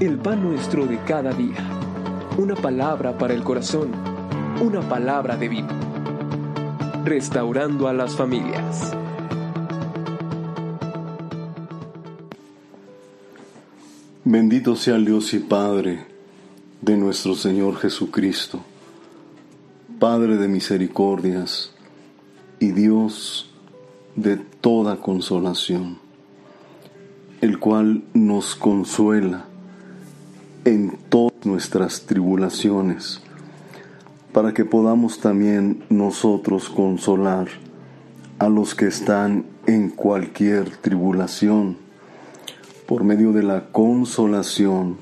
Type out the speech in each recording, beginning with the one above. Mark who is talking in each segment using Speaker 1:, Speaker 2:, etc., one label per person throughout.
Speaker 1: el pan nuestro de cada día. Una palabra para el corazón, una palabra de vida. Restaurando a las familias.
Speaker 2: Bendito sea Dios y Padre de nuestro Señor Jesucristo, Padre de misericordias y Dios de toda consolación, el cual nos consuela en todas nuestras tribulaciones, para que podamos también nosotros consolar a los que están en cualquier tribulación, por medio de la consolación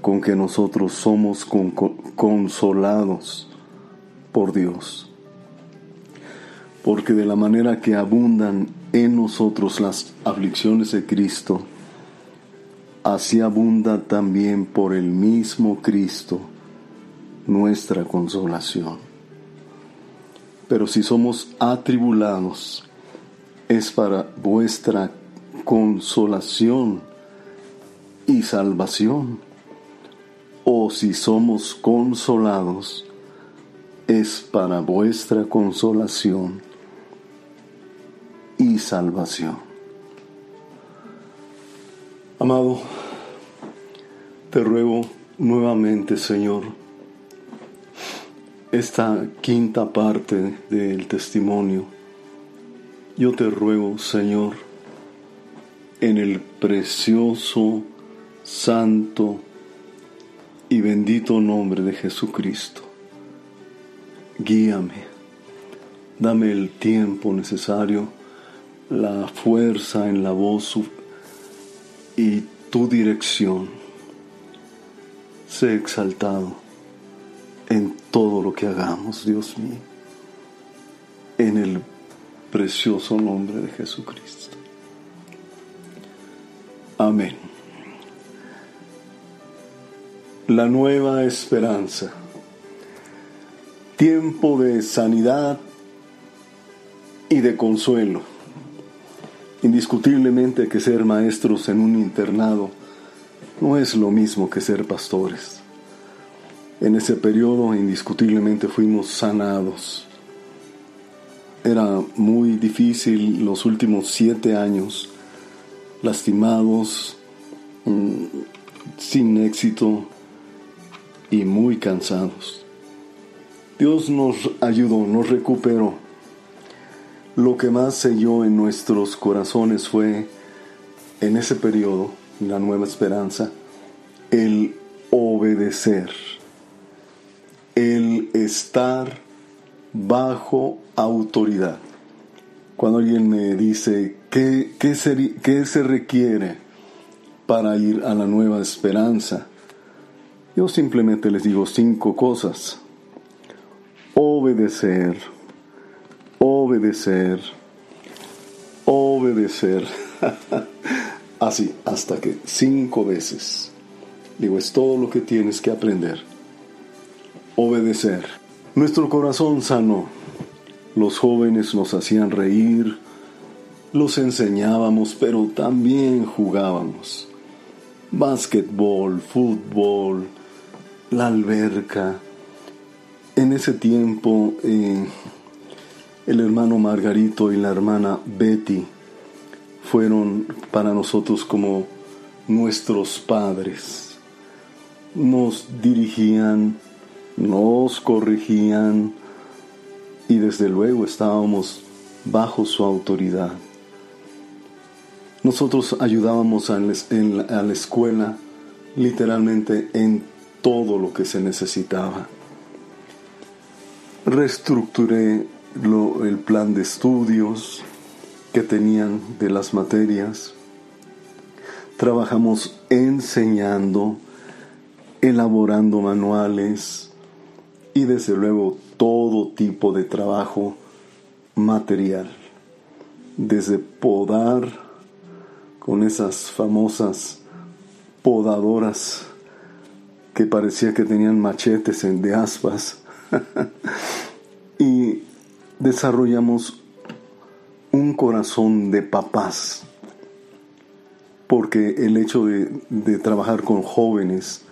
Speaker 2: con que nosotros somos consolados por Dios. Porque de la manera que abundan en nosotros las aflicciones de Cristo, así abunda también por el mismo Cristo nuestra consolación. Pero si somos atribulados, es para vuestra consolación y salvación. O si somos consolados, es para vuestra consolación y salvación. Amado, te ruego nuevamente, Señor, esta quinta parte del testimonio. Yo te ruego, Señor, en el precioso, santo y bendito nombre de Jesucristo. Guíame, dame el tiempo necesario, la fuerza en la voz y tu dirección. Sé exaltado en todo lo que hagamos, Dios mío, en el precioso nombre de Jesucristo. Amén. La nueva esperanza. Tiempo de sanidad y de consuelo Indiscutiblemente que ser maestros en un internado no es lo mismo que ser pastores. En ese periodo indiscutiblemente fuimos sanados. Era muy difícil los últimos siete años, lastimados, mm, sin éxito y muy cansados. Dios nos ayudó, nos recuperó lo que más selló en nuestros corazones fue, en ese periodo, la nueva esperanza, el obedecer, el estar bajo autoridad. Cuando alguien me dice, ¿qué, qué, se, qué se requiere para ir a la nueva esperanza? Yo simplemente les digo cinco cosas. Obedecer obedecer, obedecer. Así, hasta que cinco veces. Digo, es todo lo que tienes que aprender. Obedecer. Nuestro corazón sano. Los jóvenes nos hacían reír, los enseñábamos, pero también jugábamos. Básquetbol, fútbol, la alberca. En ese tiempo eh, el hermano Margarito y la hermana Betty fueron para nosotros como nuestros padres. Nos dirigían, nos corregían y desde luego estábamos bajo su autoridad. Nosotros ayudábamos a la escuela literalmente en todo lo que se necesitaba. Reestructuré el plan de estudios que tenían de las materias. Trabajamos enseñando, elaborando manuales y desde luego todo tipo de trabajo material. Desde podar con esas famosas podadoras que parecía que tenían machetes de aspas y desarrollamos un corazón de papás, porque el hecho de, trabajar con jóvenes,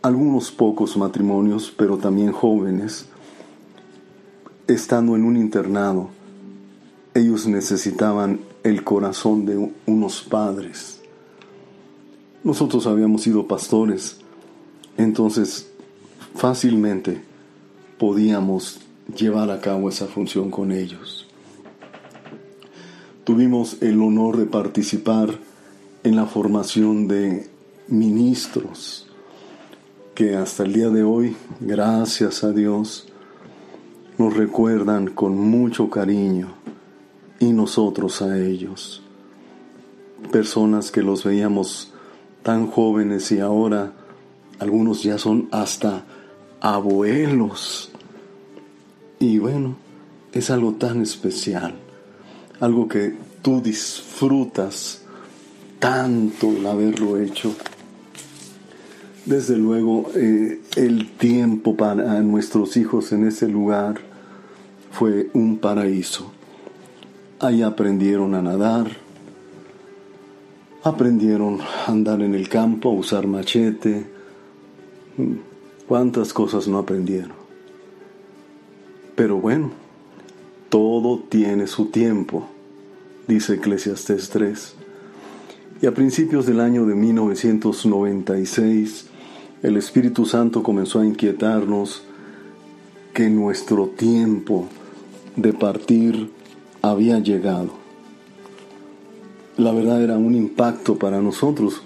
Speaker 2: algunos pocos matrimonios, pero también jóvenes, estando en un internado, ellos necesitaban el corazón de unos padres. Nosotros habíamos sido pastores, entonces fácilmente podíamos llevar a cabo esa función con ellos. Tuvimos el honor de participar en la formación de ministros que hasta el día de hoy, gracias a Dios, nos recuerdan con mucho cariño y nosotros a ellos. Personas que los veíamos tan jóvenes y ahora algunos ya son hasta abuelos. Y bueno, es algo tan especial, algo que tú disfrutas tanto el haberlo hecho. Desde luego, eh, el tiempo para nuestros hijos en ese lugar fue un paraíso. Ahí aprendieron a nadar, aprendieron a andar en el campo, a usar machete. ¿Cuántas cosas no aprendieron? Pero bueno, todo tiene su tiempo, dice Eclesiastes 3. Y a principios del año de 1996, el Espíritu Santo comenzó a inquietarnos que nuestro tiempo de partir había llegado. La verdad era un impacto para nosotros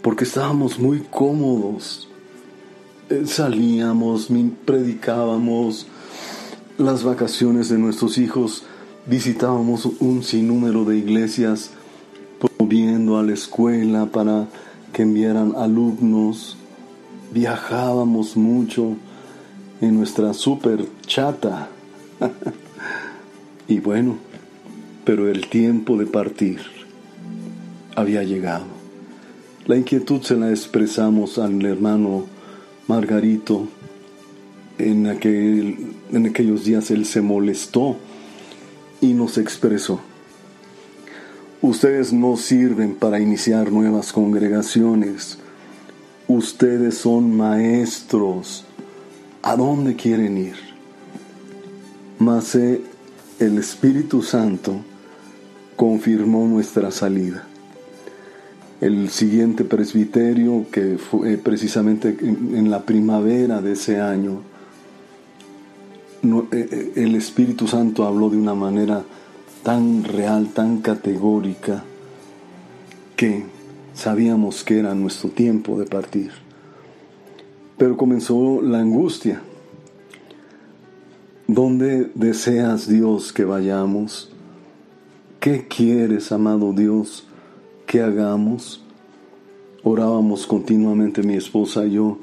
Speaker 2: porque estábamos muy cómodos. Eh, salíamos, predicábamos las vacaciones de nuestros hijos, visitábamos un sinnúmero de iglesias promoviendo a la escuela para que enviaran alumnos, viajábamos mucho en nuestra super chata. Y bueno, pero el tiempo de partir había llegado. La inquietud se la expresamos al hermano Margarito. En, aquel, en aquellos días él se molestó y nos expresó. Ustedes no sirven para iniciar nuevas congregaciones. Ustedes son maestros. ¿A dónde quieren ir? Mas el Espíritu Santo confirmó nuestra salida. El siguiente presbiterio, que fue eh, precisamente en la primavera de ese año, eh, eh, el Espíritu Santo habló de una manera tan real, tan categórica, que sabíamos que era nuestro tiempo de partir. Pero comenzó la angustia ¿Dónde deseas Dios que vayamos? ¿Qué quieres, amado Dios, que hagamos? Orábamos continuamente mi esposa y yo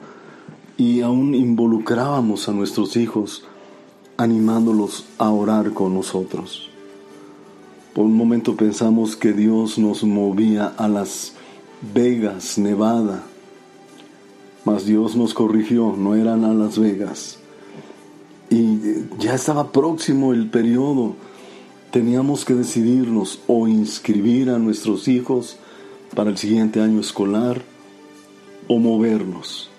Speaker 2: y aún involucrábamos a nuestros hijos animándolos a orar con nosotros. Por un momento pensamos que Dios nos movía a las Vegas, Nevada, mas Dios nos corrigió, no eran a Las Vegas y ya estaba próximo el periodo. Teníamos que decidirnos o inscribir a nuestros hijos para el siguiente año escolar o movernos.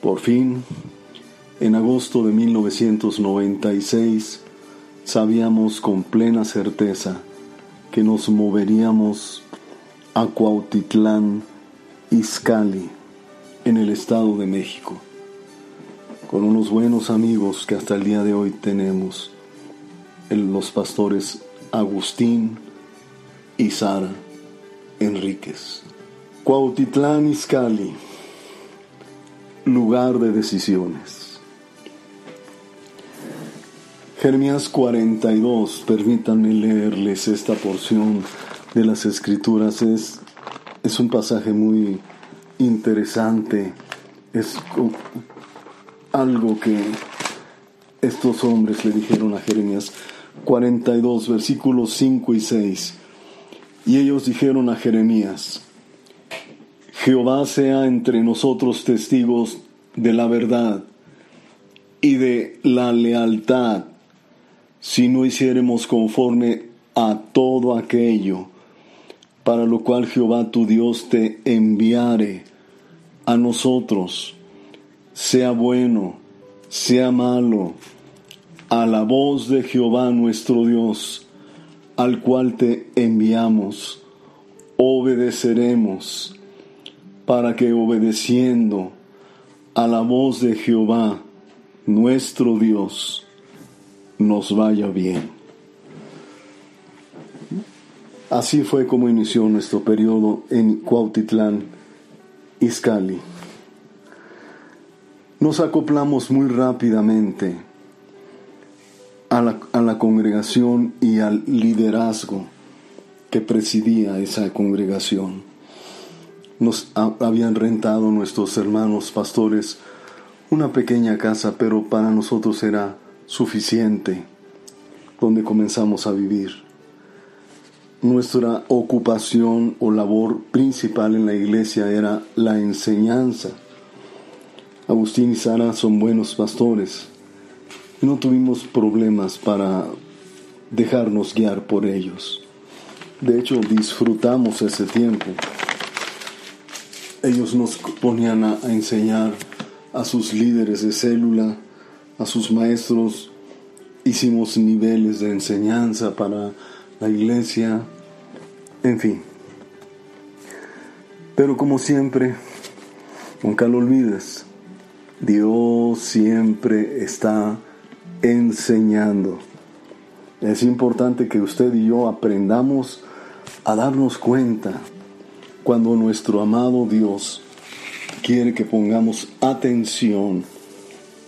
Speaker 2: Por fin, en agosto de 1996, sabíamos con plena certeza que nos moveríamos a Cuautitlán, Izcalli, en el Estado de México con unos buenos amigos que hasta el día de hoy tenemos, los pastores Agustín y Sara Enríquez. Cuautitlán Izcalli, lugar de decisiones. Jeremías 42, permítanme leerles esta porción de las escrituras, es, es un pasaje muy interesante, es algo que estos hombres le dijeron a Jeremías 42, versículos 5 y 6. Y ellos dijeron a Jeremías, Jehová sea entre nosotros testigos de la verdad y de la lealtad, si no hiciéremos conforme a todo aquello para lo cual Jehová tu Dios te enviare a nosotros, sea bueno, sea malo, a la voz de Jehová nuestro Dios, al cual te enviamos, obedeceremos, para que obedeciendo a la voz de Jehová nuestro Dios, nos vaya bien. Así fue como inició nuestro periodo en Cuautitlán, Izcalli. Nos acoplamos muy rápidamente a la, a la congregación y al liderazgo que presidía esa congregación. Nos habían rentado nuestros hermanos pastores una pequeña casa, pero para nosotros era suficiente donde comenzamos a vivir. Nuestra ocupación o labor principal en la iglesia era la enseñanza. Agustín y Sara son buenos pastores no tuvimos problemas para dejarnos guiar por ellos. De hecho, disfrutamos ese tiempo. Ellos nos ponían a, enseñar a sus líderes de célula, a sus maestros. Hicimos niveles de enseñanza para la iglesia, en fin. Pero como siempre, nunca lo olvides, Dios siempre está enseñando. Es importante que usted y yo aprendamos a darnos cuenta cuando nuestro amado Dios quiere que pongamos atención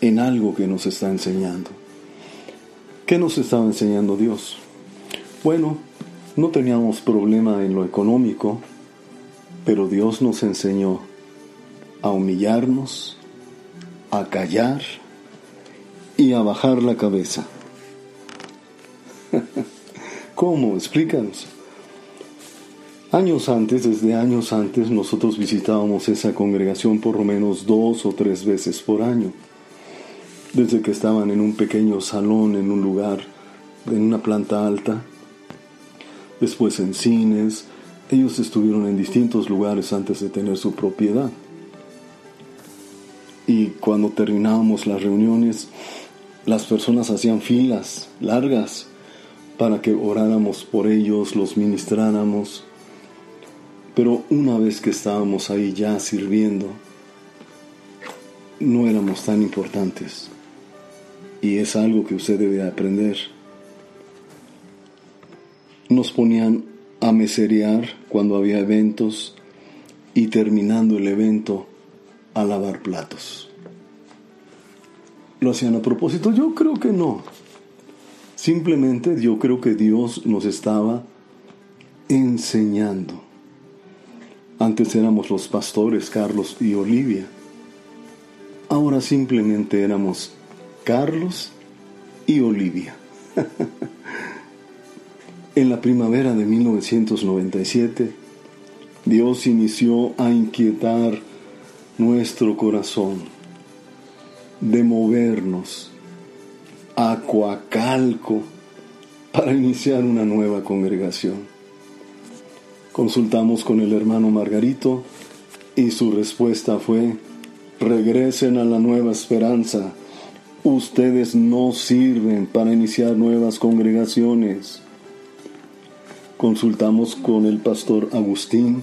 Speaker 2: en algo que nos está enseñando. ¿Qué nos estaba enseñando Dios? Bueno, no teníamos problema en lo económico, pero Dios nos enseñó a humillarnos, a callar y a bajar la cabeza. ¿Cómo? Explícanos. Años antes, desde años antes, nosotros visitábamos esa congregación por lo menos dos o tres veces por año. Desde que estaban en un pequeño salón, en un lugar, en una planta alta, después en cines. Ellos estuvieron en distintos lugares antes de tener su propiedad. Y cuando terminábamos las reuniones, las personas hacían filas largas para que oráramos por ellos, los ministráramos. Pero una vez que estábamos ahí ya sirviendo, no éramos tan importantes. Y es algo que usted debe aprender nos ponían a meserear cuando había eventos y terminando el evento a lavar platos. ¿Lo hacían a propósito? Yo creo que no. Simplemente yo creo que Dios nos estaba enseñando. Antes éramos los pastores Carlos y Olivia. Ahora simplemente éramos Carlos y Olivia. En la primavera de 1997, Dios inició a inquietar nuestro corazón, de movernos a Coacalco para iniciar una nueva congregación. Consultamos con el hermano Margarito y su respuesta fue, regresen a la nueva esperanza. Ustedes no sirven para iniciar nuevas congregaciones consultamos con el pastor Agustín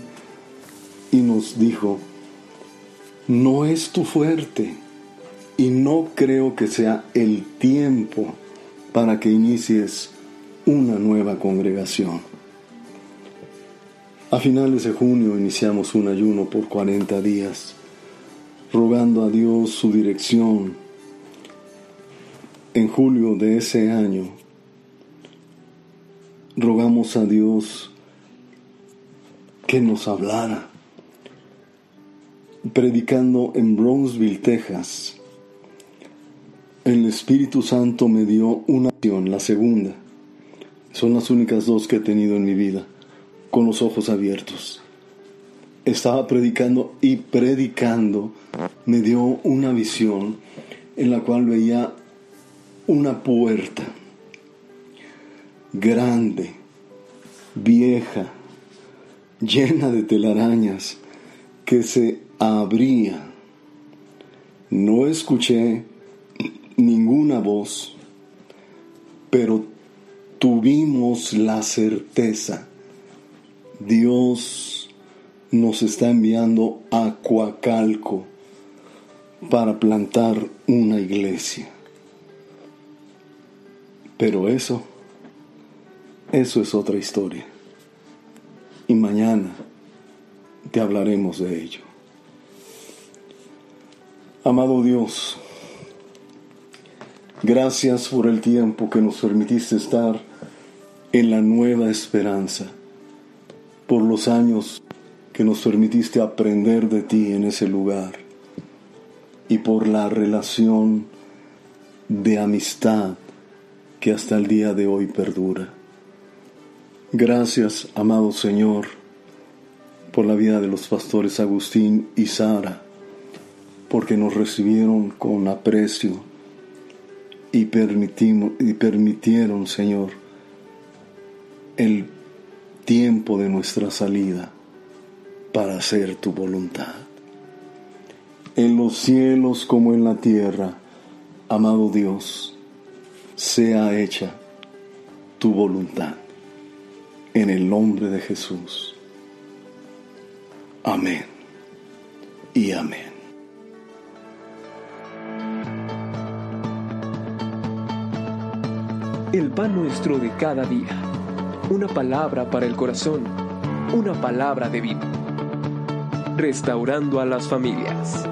Speaker 2: y nos dijo, no es tu fuerte y no creo que sea el tiempo para que inicies una nueva congregación. A finales de junio iniciamos un ayuno por 40 días, rogando a Dios su dirección. En julio de ese año rogamos a Dios que nos hablara. Predicando en Brownsville, Texas, el Espíritu Santo me dio una acción, la segunda. Son las únicas dos que he tenido en mi vida, con los ojos abiertos. Estaba predicando y predicando me dio una visión en la cual veía una puerta grande, vieja, llena de telarañas que se abría. No escuché ninguna voz, pero tuvimos la certeza. Dios nos está enviando a Coacalco para plantar una iglesia. Pero eso, eso es otra historia. Y mañana te hablaremos de ello. Amado Dios, gracias por el tiempo que nos permitiste estar en la nueva esperanza, por los años que nos permitiste aprender de ti en ese lugar y por la relación de amistad que hasta el día de hoy perdura. Gracias, amado Señor, por la vida de los pastores Agustín y Sara, porque nos recibieron con aprecio y, y permitieron, Señor, el tiempo de nuestra salida para hacer tu voluntad. En los cielos como en la tierra, amado Dios, sea hecha tu voluntad. En el nombre de Jesús. Amén y amén.
Speaker 1: El pan nuestro de cada día. Una palabra para el corazón. Una palabra de vida. Restaurando a las familias.